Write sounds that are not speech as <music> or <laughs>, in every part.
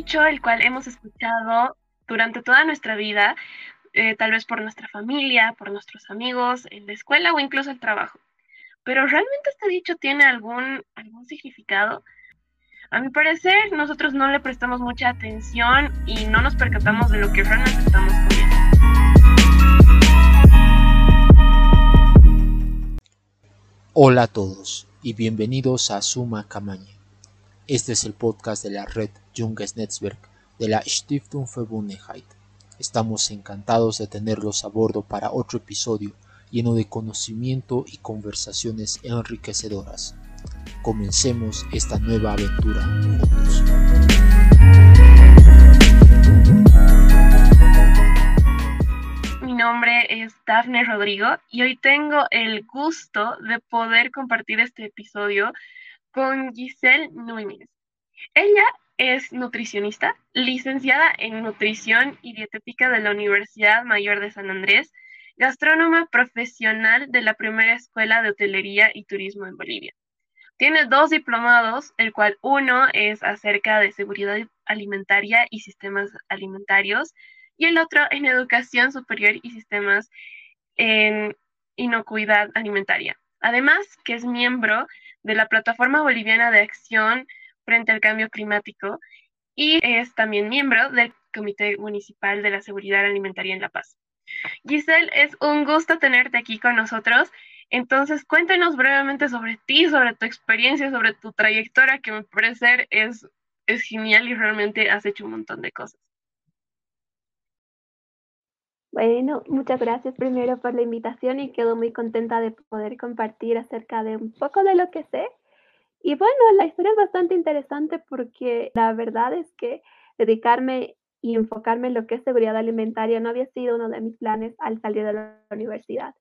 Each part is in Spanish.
dicho el cual hemos escuchado durante toda nuestra vida, eh, tal vez por nuestra familia, por nuestros amigos, en la escuela o incluso el trabajo. Pero ¿realmente este dicho tiene algún, algún significado? A mi parecer, nosotros no le prestamos mucha atención y no nos percatamos de lo que realmente estamos comiendo. Hola a todos y bienvenidos a Suma Kamañe. Este es el podcast de la red Junges Netzwerk de la Stiftung Verbundenheit. Estamos encantados de tenerlos a bordo para otro episodio lleno de conocimiento y conversaciones enriquecedoras. Comencemos esta nueva aventura juntos. Mi nombre es Dafne Rodrigo y hoy tengo el gusto de poder compartir este episodio con Giselle Núñez. Ella es nutricionista, licenciada en nutrición y dietética de la Universidad Mayor de San Andrés, gastrónoma profesional de la primera escuela de hotelería y turismo en Bolivia. Tiene dos diplomados, el cual uno es acerca de seguridad alimentaria y sistemas alimentarios y el otro en educación superior y sistemas en inocuidad alimentaria. Además, que es miembro de la Plataforma Boliviana de Acción frente al cambio climático y es también miembro del Comité Municipal de la Seguridad Alimentaria en La Paz. Giselle, es un gusto tenerte aquí con nosotros. Entonces, cuéntanos brevemente sobre ti, sobre tu experiencia, sobre tu trayectoria, que me parece es, es genial y realmente has hecho un montón de cosas. Bueno, muchas gracias primero por la invitación y quedo muy contenta de poder compartir acerca de un poco de lo que sé y bueno, la historia es bastante interesante porque la verdad es que dedicarme y enfocarme en lo que es seguridad alimentaria no había sido uno de mis planes al salir de la universidad,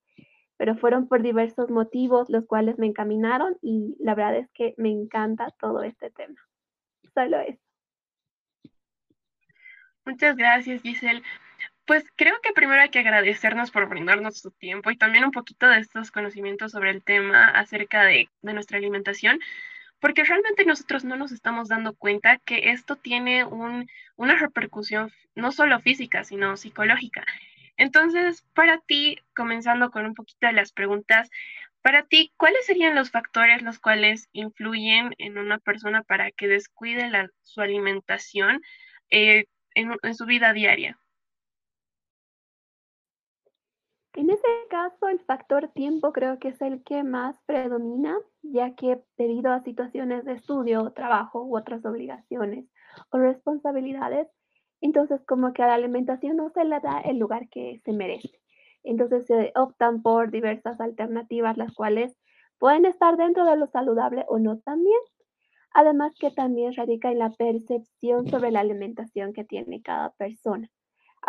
pero fueron por diversos motivos los cuales me encaminaron y la verdad es que me encanta todo este tema. Solo eso. Muchas gracias, Giselle. Pues creo que primero hay que agradecernos por brindarnos su tiempo y también un poquito de estos conocimientos sobre el tema acerca de, nuestra alimentación, porque realmente nosotros no nos estamos dando cuenta que esto tiene una repercusión no solo física, sino psicológica. Entonces, para ti, comenzando con un poquito de las preguntas, para ti, ¿cuáles serían los factores los cuales influyen en una persona para que descuide su alimentación eh, en su vida diaria? En ese caso, el factor tiempo creo que es el que más predomina, ya que debido a situaciones de estudio, trabajo u otras obligaciones o responsabilidades, entonces como que a la alimentación no se le da el lugar que se merece. Entonces se optan por diversas alternativas, las cuales pueden estar dentro de lo saludable o no también. Además que también radica en la percepción sobre la alimentación que tiene cada persona.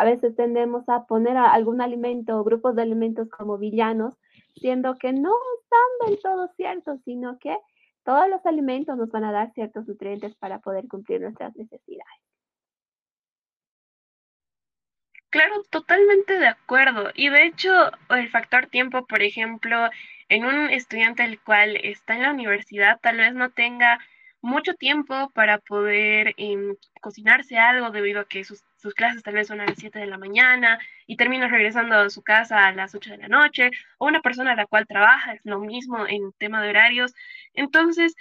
A veces tendemos a poner a algún alimento o grupos de alimentos como villanos, siendo que no están del todo ciertos, sino que todos los alimentos nos van a dar ciertos nutrientes para poder cumplir nuestras necesidades. Claro, totalmente de acuerdo. Y de hecho, el factor tiempo, por ejemplo, en un estudiante el cual está en la universidad, tal vez no tenga mucho tiempo para poder em, cocinarse algo debido a que sus, clases tal vez son a las 7 de la mañana y termina regresando a su casa a las 8 de la noche, o una persona a la cual trabaja, es lo mismo en tema de horarios. Entonces,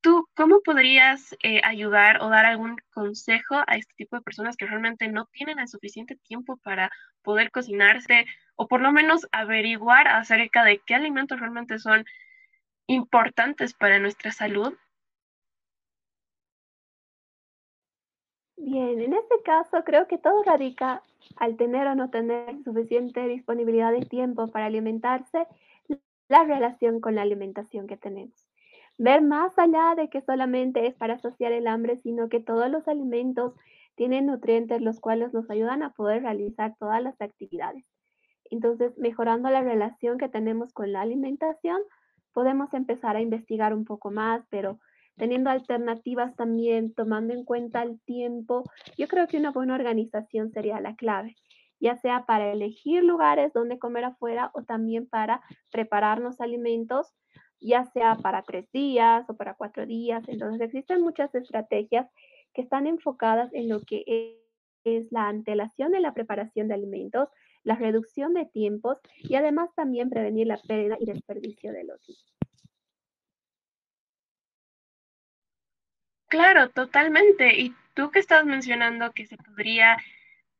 ¿tú cómo podrías eh, ayudar o dar algún consejo a este tipo de personas que realmente no tienen el suficiente tiempo para poder cocinarse o por lo menos averiguar acerca de qué alimentos realmente son importantes para nuestra salud Bien, en este caso creo que todo radica al tener o no tener suficiente disponibilidad de tiempo para alimentarse, la relación con la alimentación que tenemos. Ver más allá de que solamente es para saciar el hambre, sino que todos los alimentos tienen nutrientes los cuales nos ayudan a poder realizar todas las actividades. Entonces, mejorando la relación que tenemos con la alimentación, podemos empezar a investigar un poco más, pero teniendo alternativas también, tomando en cuenta el tiempo, yo creo que una buena organización sería la clave, ya sea para elegir lugares donde comer afuera o también para prepararnos alimentos, ya sea para tres días o para cuatro días. Entonces existen muchas estrategias que están enfocadas en lo que es la antelación en la preparación de alimentos, la reducción de tiempos y además también prevenir la pérdida y desperdicio de los mismos. Claro, totalmente. Y tú que estás mencionando que se podría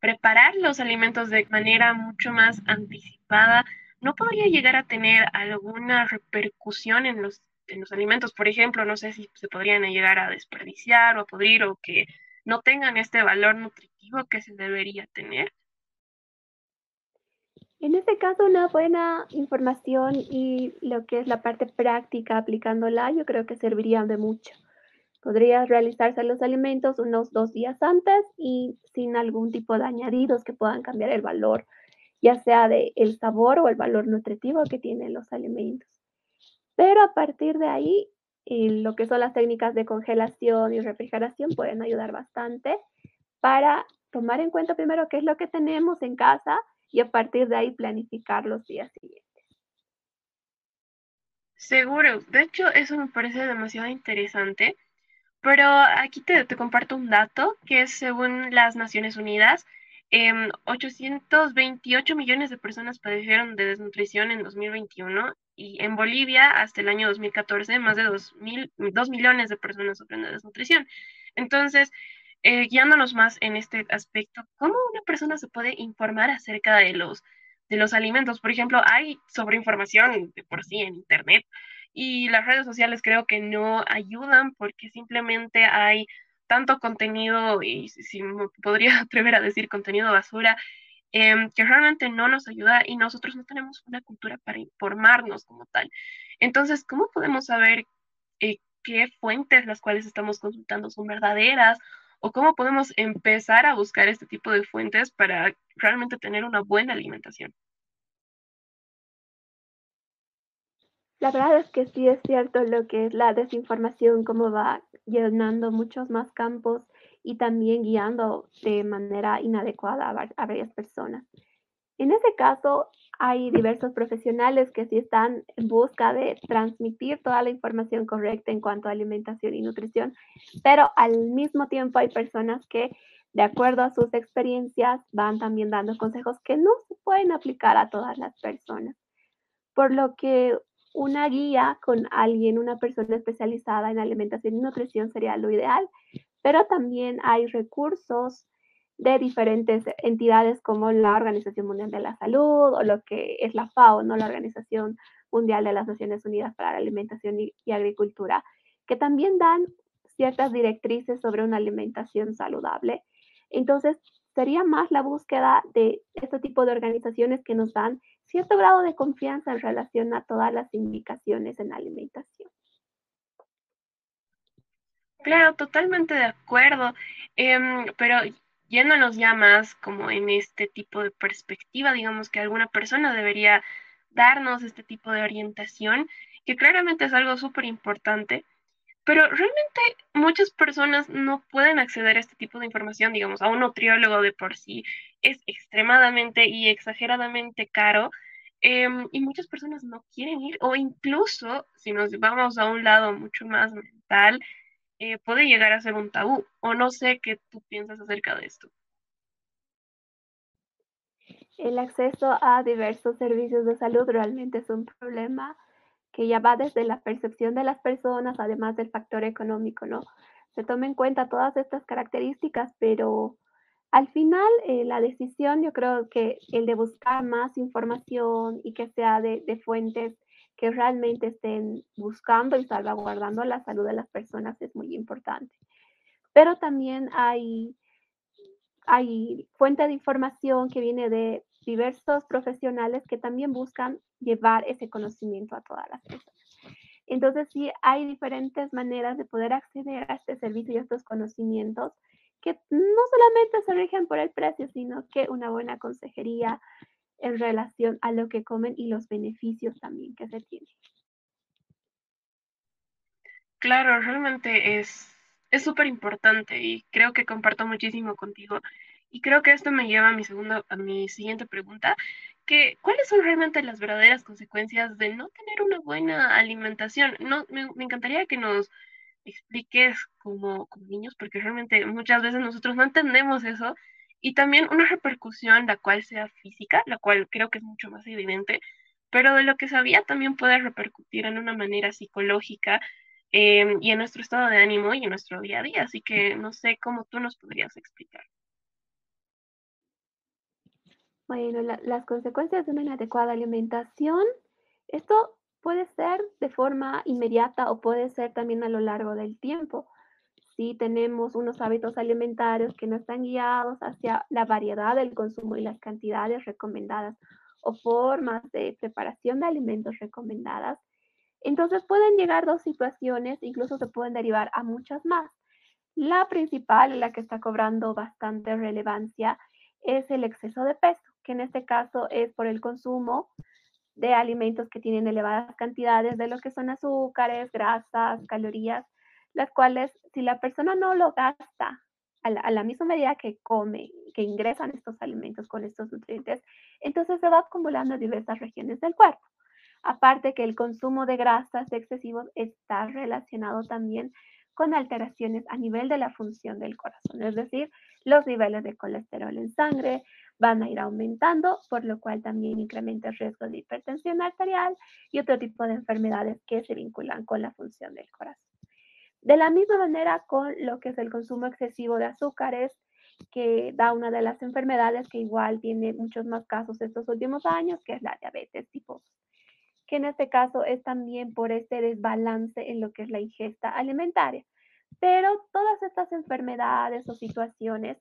preparar los alimentos de manera mucho más anticipada, ¿no podría llegar a tener alguna repercusión en los, en los alimentos? Por ejemplo, no sé si se podrían llegar a desperdiciar o a pudrir o que no tengan este valor nutritivo que se debería tener. En este caso, una buena información y lo que es la parte práctica aplicándola, yo creo que serviría de mucho. Podría realizarse los alimentos unos dos días antes y sin algún tipo de añadidos que puedan cambiar el valor, ya sea de el sabor o el valor nutritivo que tienen los alimentos. Pero a partir de ahí, lo que son las técnicas de congelación y refrigeración pueden ayudar bastante para tomar en cuenta primero qué es lo que tenemos en casa y a partir de ahí planificar los días siguientes. Seguro, de hecho eso me parece demasiado interesante pero aquí te, comparto un dato que es según las Naciones Unidas, 828 em, millones de personas padecieron de desnutrición en 2021 y en Bolivia hasta el año 2014 más de 2, mil, 2 millones de personas sufren de desnutrición. Entonces, eh, guiándonos más en este aspecto, ¿cómo una persona se puede informar acerca de los, de los alimentos? Por ejemplo, hay sobreinformación de por sí en Internet y las redes sociales creo que no ayudan porque simplemente hay tanto contenido, y si me podría <laughs> atrever a decir contenido basura, em, que realmente no nos ayuda y nosotros no tenemos una cultura para informarnos como tal. Entonces, ¿cómo podemos saber eh, qué fuentes las cuales estamos consultando son verdaderas? ¿O cómo podemos empezar a buscar este tipo de fuentes para realmente tener una buena alimentación? La verdad es que sí es cierto lo que es la desinformación, cómo va llenando muchos más campos y también guiando de manera inadecuada a, varias personas. En ese caso, hay diversos profesionales que sí están en busca de transmitir toda la información correcta en cuanto a alimentación y nutrición, pero al mismo tiempo hay personas que, de acuerdo a sus experiencias, van también dando consejos que no se pueden aplicar a todas las personas. Por lo que una guía con alguien, una persona especializada en alimentación y nutrición sería lo ideal, pero también hay recursos de diferentes entidades como la Organización Mundial de la Salud o lo que es la FAO, ¿no? la Organización Mundial de las Naciones Unidas para la Alimentación y, y Agricultura, que también dan ciertas directrices sobre una alimentación saludable. Entonces, sería más la búsqueda de este tipo de organizaciones que nos dan cierto grado de confianza en relación a todas las indicaciones en alimentación. Claro, totalmente de acuerdo, em, pero yéndonos ya más como en este tipo de perspectiva, digamos que alguna persona debería darnos este tipo de orientación, que claramente es algo súper importante, pero realmente muchas personas no pueden acceder a este tipo de información, digamos, a un nutriólogo de por sí es extremadamente y exageradamente caro. Em, y muchas personas no quieren ir, o incluso si nos vamos a un lado mucho más mental, eh, puede llegar a ser un tabú. O no sé qué tú piensas acerca de esto. El acceso a diversos servicios de salud realmente es un problema que ya va desde la percepción de las personas, además del factor económico, ¿no? Se tomen en cuenta todas estas características, pero al final eh, la decisión, yo creo que el de buscar más información y que sea de, de, fuentes que realmente estén buscando y salvaguardando la salud de las personas es muy importante. Pero también hay, hay fuente de información que viene de diversos profesionales que también buscan llevar ese conocimiento a todas las personas. Entonces, sí, hay diferentes maneras de poder acceder a este servicio y a estos conocimientos que no solamente se rigen por el precio, sino que una buena consejería en relación a lo que comen y los beneficios también que se tienen. Claro, realmente es es súper importante y creo que comparto muchísimo contigo. Y creo que esto me lleva a mi, segundo, a mi siguiente pregunta, que ¿cuáles son realmente las verdaderas consecuencias de no tener una buena alimentación? No, me, encantaría que nos, expliques como, como niños, porque realmente muchas veces nosotros no entendemos eso, y también una repercusión la cual sea física, la cual creo que es mucho más evidente, pero de lo que sabía también puede repercutir en una manera psicológica em, y en nuestro estado de ánimo y en nuestro día a día. Así que no sé cómo tú nos podrías explicar. Bueno, las consecuencias de una inadecuada alimentación, esto puede ser de forma inmediata o puede ser también a lo largo del tiempo. Si tenemos unos hábitos alimentarios que no están guiados hacia la variedad del consumo y las cantidades recomendadas o formas de preparación de alimentos recomendadas, entonces pueden llegar dos situaciones, incluso se pueden derivar a muchas más. La principal, la que está cobrando bastante relevancia, es el exceso de peso, que en este caso es por el consumo de alimentos que tienen elevadas cantidades de lo que son azúcares, grasas, calorías, las cuales si la persona no lo gasta a la, misma medida que come, que ingresan estos alimentos con estos nutrientes, entonces se va acumulando en diversas regiones del cuerpo. Aparte que el consumo de grasas excesivos está relacionado también con alteraciones a nivel de la función del corazón, es decir, los niveles de colesterol en sangre van a ir aumentando, por lo cual también incrementa el riesgo de hipertensión arterial y otro tipo de enfermedades que se vinculan con la función del corazón. De la misma manera con lo que es el consumo excesivo de azúcares, que da una de las enfermedades que igual tiene muchos más casos estos últimos años, que es la diabetes tipo que en este caso es también por este desbalance en lo que es la ingesta alimentaria. Pero todas estas enfermedades o situaciones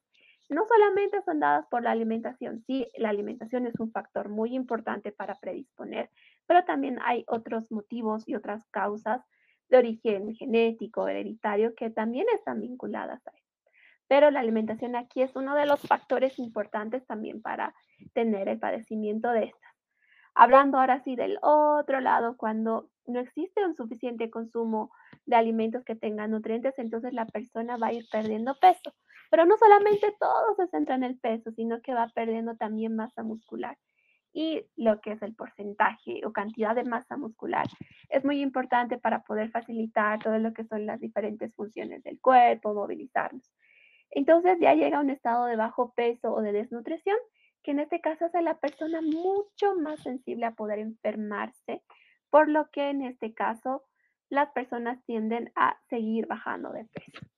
no solamente son dadas por la alimentación, sí, la alimentación es un factor muy importante para predisponer, pero también hay otros motivos y otras causas de origen genético, hereditario, que también están vinculadas a eso. Pero la alimentación aquí es uno de los factores importantes también para tener el padecimiento de estas. Hablando ahora sí del otro lado, cuando no existe un suficiente consumo de alimentos que tengan nutrientes, entonces la persona va a ir perdiendo peso. Pero no solamente todo se centra en el peso, sino que va perdiendo también masa muscular. Y lo que es el porcentaje o cantidad de masa muscular es muy importante para poder facilitar todo lo que son las diferentes funciones del cuerpo, movilizarnos. Entonces ya llega a un estado de bajo peso o de desnutrición que en este caso hace a la persona mucho más sensible a poder enfermarse, por lo que en este caso las personas tienden a seguir bajando de peso.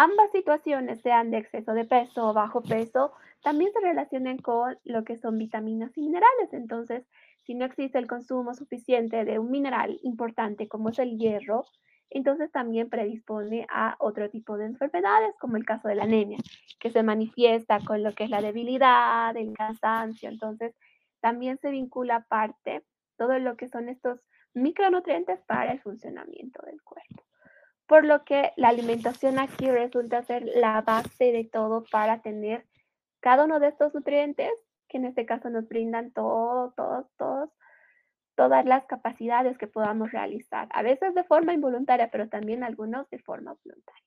Ambas situaciones, sean de exceso de peso o bajo peso, también se relacionan con lo que son vitaminas y minerales. Entonces, si no existe el consumo suficiente de un mineral importante como es el hierro, entonces también predispone a otro tipo de enfermedades, como el caso de la anemia, que se manifiesta con lo que es la debilidad, el cansancio. Entonces, también se vincula parte todo lo que son estos micronutrientes para el funcionamiento del cuerpo. Por lo que la alimentación aquí resulta ser la base de todo para tener cada uno de estos nutrientes, que en este caso nos brindan todos, todos, todos todas las capacidades que podamos realizar, a veces de forma involuntaria, pero también algunos de forma voluntaria.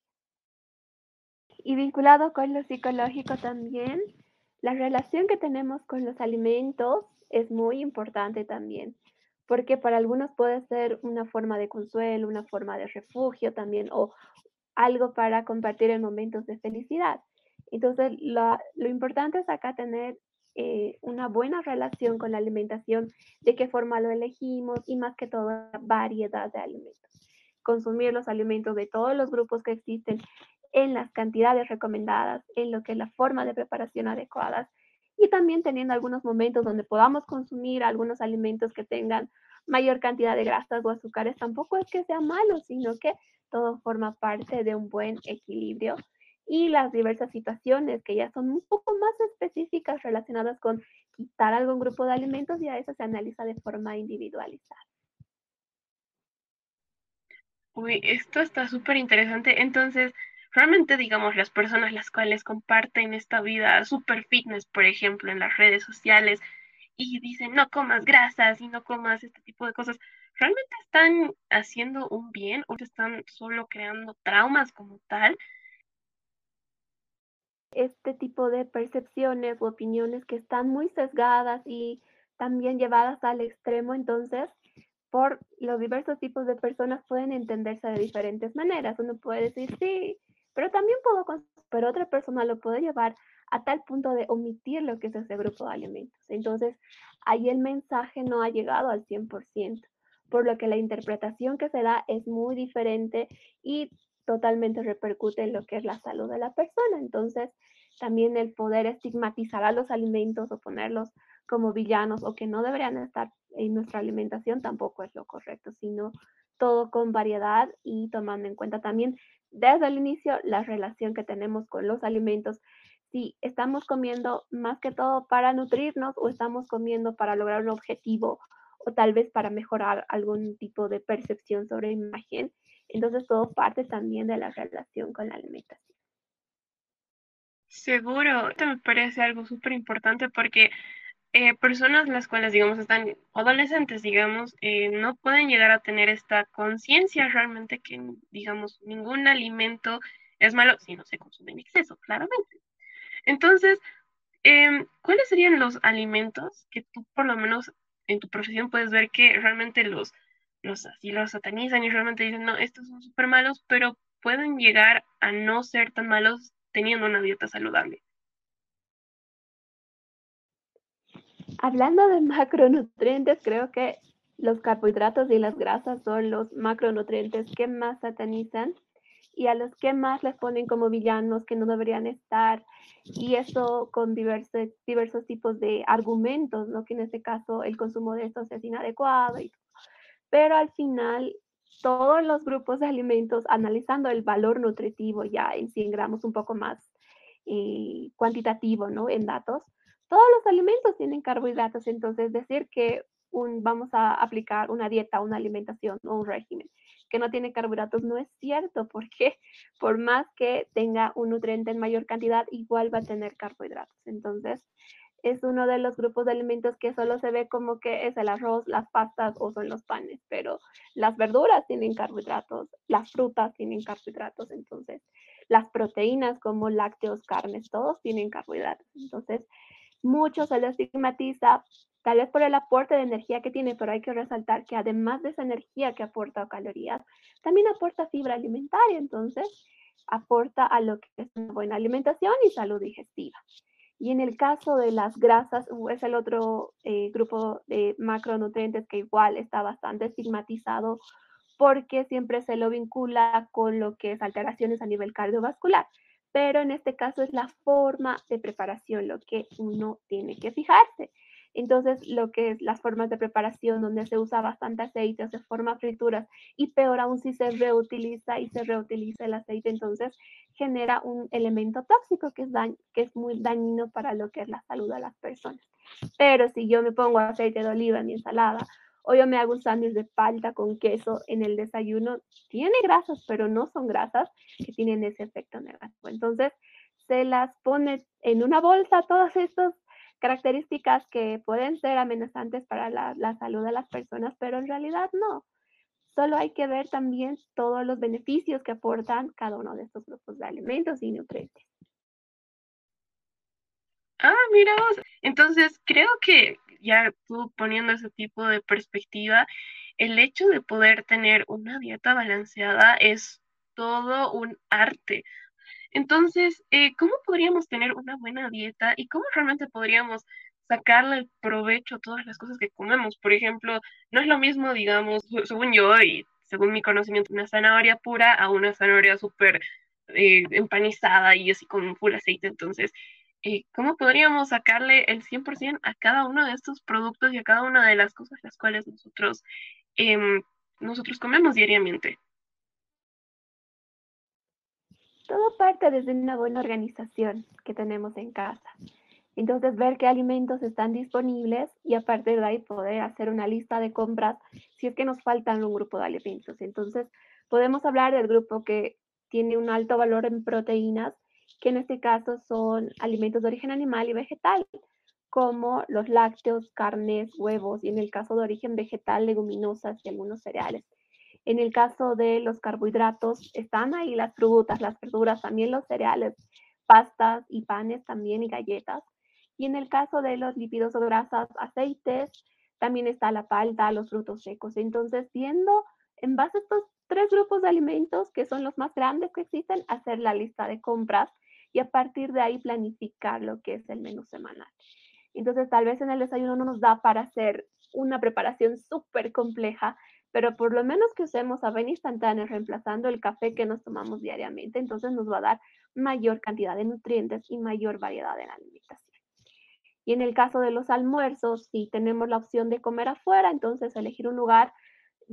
Y vinculado con lo psicológico también, la relación que tenemos con los alimentos es muy importante también, porque para algunos puede ser una forma de consuelo, una forma de refugio también, o algo para compartir en momentos de felicidad. Entonces, lo, importante es acá tener eh, una buena relación con la alimentación, de qué forma lo elegimos y más que todo variedad de alimentos. Consumir los alimentos de todos los grupos que existen en las cantidades recomendadas, en lo que es la forma de preparación adecuadas y también teniendo algunos momentos donde podamos consumir algunos alimentos que tengan mayor cantidad de grasas o azúcares. Tampoco es que sea malo, sino que todo forma parte de un buen equilibrio y las diversas situaciones que ya son un poco más específicas relacionadas con quitar algún grupo de alimentos y a eso se analiza de forma individualizada. Uy, esto está súper interesante. Entonces, realmente, digamos, las personas las cuales comparten esta vida super fitness, por ejemplo, en las redes sociales y dicen no comas grasas y no comas este tipo de cosas, ¿realmente están haciendo un bien o están solo creando traumas como tal? este tipo de percepciones u opiniones que están muy sesgadas y también llevadas al extremo, entonces por los diversos tipos de personas pueden entenderse de diferentes maneras. Uno puede decir sí, pero también puedo, pero otra persona lo puede llevar a tal punto de omitir lo que es ese grupo de alimentos. Entonces, ahí el mensaje no ha llegado al 100%, por lo que la interpretación que se da es muy diferente y totalmente repercute en lo que es la salud de la persona. Entonces, también el poder estigmatizar a los alimentos o ponerlos como villanos o que no deberían estar en nuestra alimentación tampoco es lo correcto, sino todo con variedad y tomando en cuenta también desde el inicio la relación que tenemos con los alimentos. Si estamos comiendo más que todo para nutrirnos o estamos comiendo para lograr un objetivo o tal vez para mejorar algún tipo de percepción sobre imagen, entonces todo parte también de la relación con la alimentación. Seguro, esto me parece algo súper importante porque eh, personas las cuales, digamos, están adolescentes, digamos, eh, no pueden llegar a tener esta conciencia realmente que, digamos, ningún alimento es malo si no se consume en exceso, claramente. Entonces, em, ¿cuáles serían los alimentos que tú, por lo menos en tu profesión, puedes ver que realmente los, los así los satanizan y realmente dicen, no, estos son súper malos, pero pueden llegar a no ser tan malos teniendo una dieta saludable? Hablando de macronutrientes, creo que los carbohidratos y las grasas son los macronutrientes que más satanizan y a los que más les ponen como villanos que no deberían estar. Y eso con diversos, diversos tipos de argumentos, ¿no? que en este caso el consumo de estos es inadecuado. Pero al final, todos los grupos de alimentos, analizando el valor nutritivo ya en 100 gramos un poco más eh, cuantitativo, ¿no? En datos, todos los alimentos tienen carbohidratos, entonces decir que un, vamos a aplicar una dieta, una alimentación o un régimen que no tiene carbohidratos no es cierto, porque <laughs> por más que tenga un nutriente en mayor cantidad, igual va a tener carbohidratos. Entonces, es uno de los grupos de alimentos que solo se ve como que es el arroz, las pastas o son los panes, pero las verduras tienen carbohidratos, las frutas tienen carbohidratos, entonces las proteínas como lácteos, carnes, todos tienen carbohidratos. Entonces, mucho se le estigmatiza, tal vez por el aporte de energía que tiene, pero hay que resaltar que además de esa energía que aporta calorías, también aporta fibra alimentaria, entonces aporta a lo que es una buena alimentación y salud digestiva. Y en el caso de las grasas, uh, es el otro eh, grupo de macronutrientes que igual está bastante estigmatizado porque siempre se lo vincula con lo que es alteraciones a nivel cardiovascular pero en este caso es la forma de preparación lo que uno tiene que fijarse. Entonces, lo que es las formas de preparación donde se usa bastante aceite, se forma frituras y peor aún si se reutiliza y se reutiliza el aceite, entonces genera un elemento tóxico que es, que es muy dañino para lo que es la salud de las personas. Pero si yo me pongo aceite de oliva en mi ensalada o yo me hago un sándwich de palta con queso en el desayuno, tiene grasas, pero no son grasas que tienen ese efecto negativo. Entonces, se las pone en una bolsa todas estas características que pueden ser amenazantes para la, la salud de las personas, pero en realidad no. Solo hay que ver también todos los beneficios que aportan cada uno de estos grupos de alimentos y nutrientes. Ah, mira. Entonces, creo que ya poniendo ese tipo de perspectiva, el hecho de poder tener una dieta balanceada es todo un arte. Entonces, eh, ¿cómo podríamos tener una buena dieta y cómo realmente podríamos sacarle el provecho a todas las cosas que comemos? Por ejemplo, no es lo mismo, digamos, según yo y según mi conocimiento, una zanahoria pura a una zanahoria súper eh, empanizada y así con full aceite. Entonces, eh, ¿cómo podríamos sacarle el 100% a cada uno de estos productos y a cada una de las cosas las cuales nosotros, em, nosotros comemos diariamente? Todo parte desde una buena organización que tenemos en casa. Entonces, ver qué alimentos están disponibles y a partir de ahí poder hacer una lista de compras si es que nos faltan un grupo de alimentos. Entonces, podemos hablar del grupo que tiene un alto valor en proteínas que en este caso son alimentos de origen animal y vegetal, como los lácteos, carnes, huevos y en el caso de origen vegetal, leguminosas y algunos cereales. En el caso de los carbohidratos, están ahí las frutas, las verduras, también los cereales, pastas y panes también y galletas. Y en el caso de los lípidos o grasas, aceites, también está la palta, los frutos secos. Entonces, viendo en base a estos tres grupos de alimentos, que son los más grandes que existen, hacer la lista de compras y a partir de ahí planificar lo que es el menú semanal. Entonces, tal vez en el desayuno no nos da para hacer una preparación súper compleja, pero por lo menos que usemos avena instantánea reemplazando el café que nos tomamos diariamente, entonces nos va a dar mayor cantidad de nutrientes y mayor variedad en la alimentación. Y en el caso de los almuerzos, si tenemos la opción de comer afuera, entonces elegir un lugar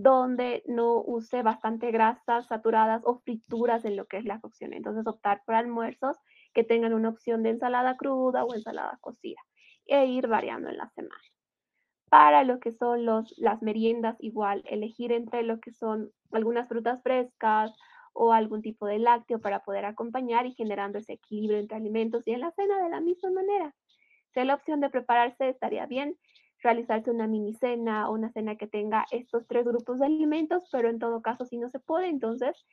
donde no use bastante grasas saturadas o frituras en lo que es la cocción. Entonces optar por almuerzos que tengan una opción de ensalada cruda o ensalada cocida e ir variando en la semana. Para lo que son las meriendas, igual elegir entre lo que son algunas frutas frescas o algún tipo de lácteo para poder acompañar y generando ese equilibrio entre alimentos y en la cena de la misma manera. Si la opción de prepararse, estaría bien realizarse una mini cena o una cena que tenga estos tres grupos de alimentos, pero en todo caso, si no se puede, entonces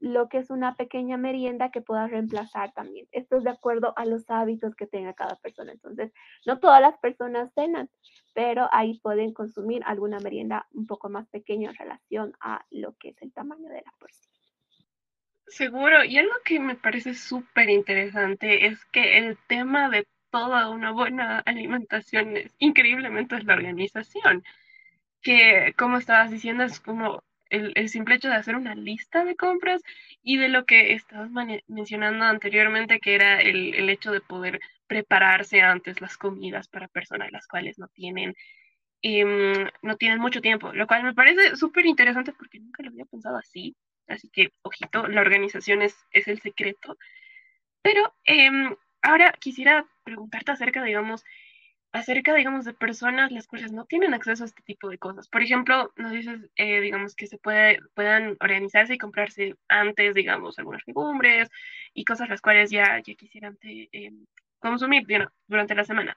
lo que es una pequeña merienda que pueda reemplazar también. Esto es de acuerdo a los hábitos que tenga cada persona. Entonces, no todas las personas cenan, pero ahí pueden consumir alguna merienda un poco más pequeña en relación a lo que es el tamaño de la porción. Seguro, y algo que me parece súper interesante es que el tema de toda una buena alimentación es increíblemente es la organización, que como estabas diciendo es como el, simple hecho de hacer una lista de compras y de lo que estabas mencionando anteriormente, que era el, hecho de poder prepararse antes las comidas para personas las cuales no tienen, em, no tienen mucho tiempo, lo cual me parece súper interesante porque nunca lo había pensado así. Así que, ojito, la organización es, es el secreto. Pero em, ahora quisiera preguntarte acerca, digamos, acerca, digamos, de personas las cuales no tienen acceso a este tipo de cosas. Por ejemplo, nos dices, eh, digamos, que se puede, puedan organizarse y comprarse antes, digamos, algunas legumbres y cosas las cuales ya, ya quisieran eh, consumir durante la semana.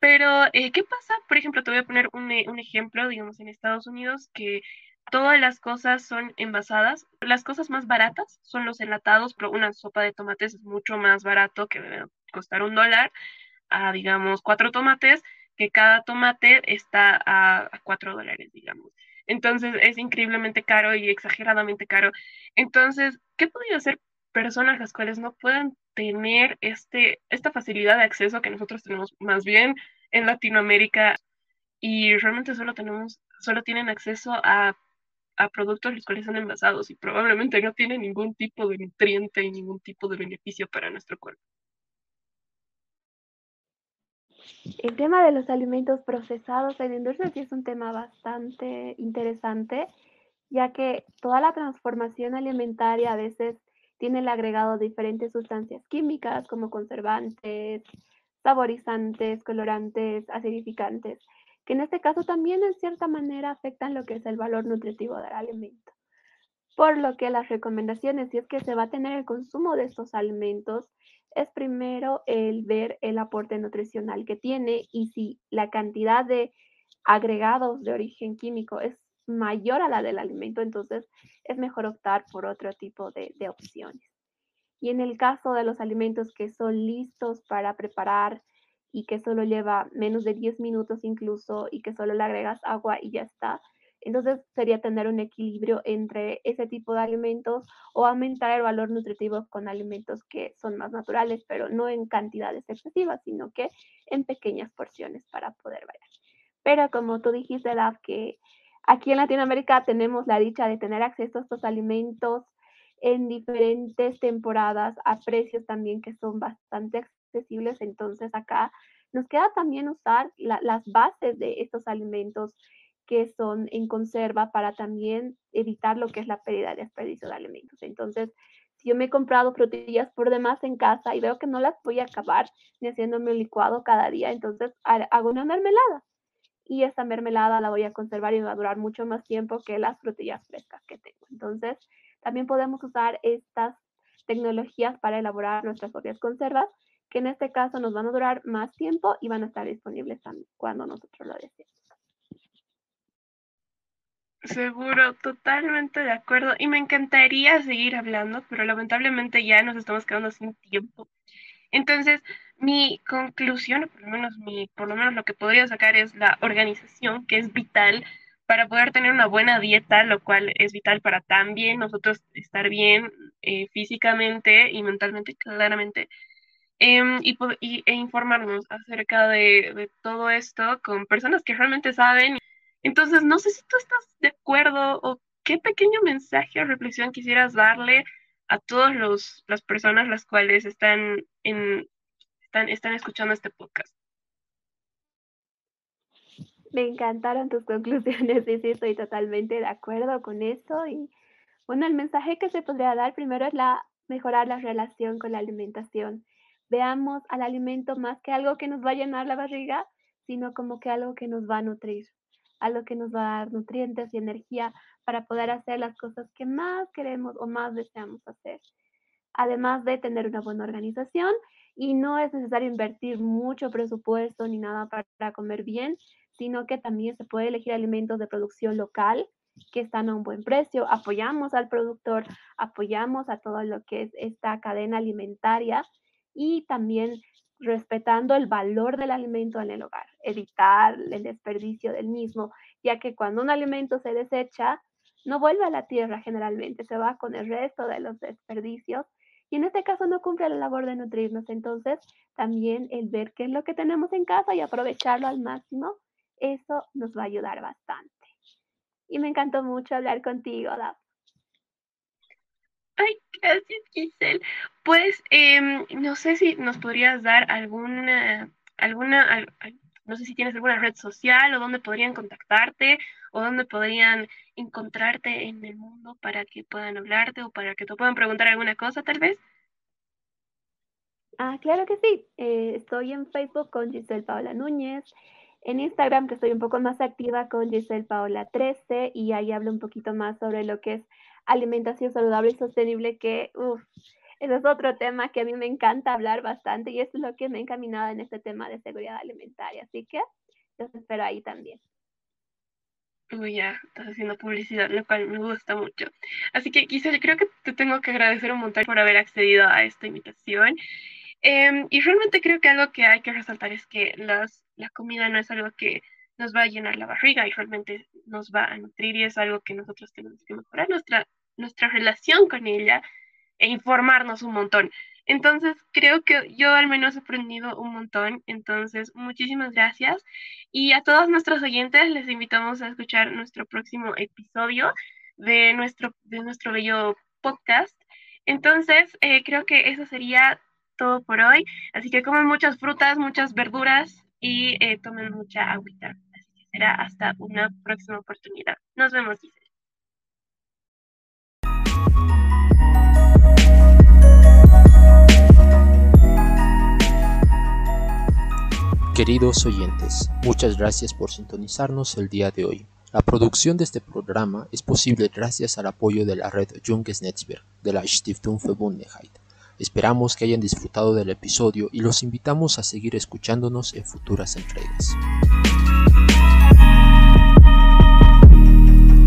Pero, eh, ¿qué pasa? Por ejemplo, te voy a poner un, un ejemplo, digamos, en Estados Unidos, que todas las cosas son envasadas. Las cosas más baratas son los enlatados, pero una sopa de tomates es mucho más barato que costar un dólar a, digamos, cuatro tomates, que cada tomate está a, cuatro dólares, digamos. Entonces es increíblemente caro y exageradamente caro. Entonces, ¿qué podría hacer personas las cuales no puedan tener este, esta facilidad de acceso que nosotros tenemos más bien en Latinoamérica y realmente solo tenemos, solo tienen acceso a, a productos los cuales son envasados y probablemente no tienen ningún tipo de nutriente y ningún tipo de beneficio para nuestro cuerpo? El tema de los alimentos procesados en industria sí es un tema bastante interesante, ya que toda la transformación alimentaria a veces tiene el agregado de diferentes sustancias químicas como conservantes, saborizantes, colorantes, acidificantes, que en este caso también en cierta manera afectan lo que es el valor nutritivo del alimento. Por lo que las recomendaciones, si es que se va a tener el consumo de estos alimentos, es primero el ver el aporte nutricional que tiene y si la cantidad de agregados de origen químico es mayor a la del alimento, entonces es mejor optar por otro tipo de, de opciones. Y en el caso de los alimentos que son listos para preparar y que solo lleva menos de 10 minutos incluso y que solo le agregas agua y ya está, entonces sería tener un equilibrio entre ese tipo de alimentos o aumentar el valor nutritivo con alimentos que son más naturales, pero no en cantidades excesivas, sino que en pequeñas porciones para poder variar. Pero como tú dijiste, Daf, que aquí en Latinoamérica tenemos la dicha de tener acceso a estos alimentos en diferentes temporadas a precios también que son bastante accesibles, entonces acá nos queda también usar las bases de estos alimentos que son en conserva para también evitar lo que es la pérdida de desperdicio de alimentos. Entonces, si yo me he comprado frutillas por demás en casa y veo que no las voy a acabar ni haciéndome un licuado cada día, entonces hago una mermelada. Y esa mermelada la voy a conservar y va a durar mucho más tiempo que las frutillas frescas que tengo. Entonces, también podemos usar estas tecnologías para elaborar nuestras propias conservas, que en este caso nos van a durar más tiempo y van a estar disponibles cuando nosotros lo deseemos. Seguro, totalmente de acuerdo. Y me encantaría seguir hablando, pero lamentablemente ya nos estamos quedando sin tiempo. Entonces, mi conclusión, por lo menos mi, por lo menos lo que podría sacar es la organización, que es vital para poder tener una buena dieta, lo cual es vital para también nosotros estar bien eh, físicamente y mentalmente, claramente, em, y, e informarnos acerca de, de, todo esto con personas que realmente saben. Entonces, no sé si tú estás de acuerdo o qué pequeño mensaje o reflexión quisieras darle a todas las personas las cuales están, en, están, están escuchando este podcast. Me encantaron tus conclusiones <laughs> y sí, estoy totalmente de acuerdo con eso. Y bueno, el mensaje que se podría dar primero es la mejorar la relación con la alimentación. Veamos al alimento más que algo que nos va a llenar la barriga, sino como que algo que nos va a nutrir, algo que nos va a dar nutrientes y energía para poder hacer las cosas que más queremos o más deseamos hacer. Además de tener una buena organización y no es necesario invertir mucho presupuesto ni nada para comer bien, sino que también se puede elegir alimentos de producción local que están a un buen precio. Apoyamos al productor, apoyamos a todo lo que es esta cadena alimentaria y también respetando el valor del alimento en el hogar, evitar el desperdicio del mismo, ya que cuando un alimento se desecha, no vuelve a la tierra generalmente, se va con el resto de los desperdicios y en este caso no cumple la labor de nutrirnos. Entonces, también el ver qué es lo que tenemos en casa y aprovecharlo al máximo eso nos va a ayudar bastante. Y me encantó mucho hablar contigo, Daf. Ay, gracias, Giselle. Pues em, no sé si nos podrías dar alguna, alguna, no sé si tienes alguna red social o dónde podrían contactarte o dónde podrían encontrarte en el mundo para que puedan hablarte o para que te puedan preguntar alguna cosa, tal vez. Ah, claro que sí. Eh, estoy en Facebook con Giselle Paola Núñez en Instagram, que estoy un poco más activa con Giselle Paola 13 y ahí hablo un poquito más sobre lo que es alimentación saludable y sostenible, que uff, ese es otro tema que a mí me encanta hablar bastante y eso es lo que me ha encaminado en este tema de seguridad alimentaria. Así que los espero ahí también. Uy, ya, estás haciendo publicidad, lo cual me gusta mucho. Así que, Giselle, creo que te tengo que agradecer un montón por haber accedido a esta invitación. Em, y realmente creo que algo que hay que resaltar es que las la comida no es algo que nos va a llenar la barriga y realmente nos va a nutrir y es algo que nosotros tenemos que mejorar nuestra, nuestra relación con ella e informarnos un montón. Entonces, creo que yo al menos he aprendido un montón. Entonces, muchísimas gracias. Y a todos nuestros oyentes les invitamos a escuchar nuestro próximo episodio de nuestro, de nuestro bello podcast. Entonces, eh, creo que eso sería todo por hoy. Así que comen muchas frutas, muchas verduras y eh, tomen mucha agüita. Será hasta una próxima oportunidad. Nos vemos, Giselle. Queridos oyentes, muchas gracias por sintonizarnos el día de hoy. La producción de este programa es posible gracias al apoyo de la red Junges Netzwerk de la Stiftung Verbundenheit. Esperamos que hayan disfrutado del episodio y los invitamos a seguir escuchándonos en futuras entregas.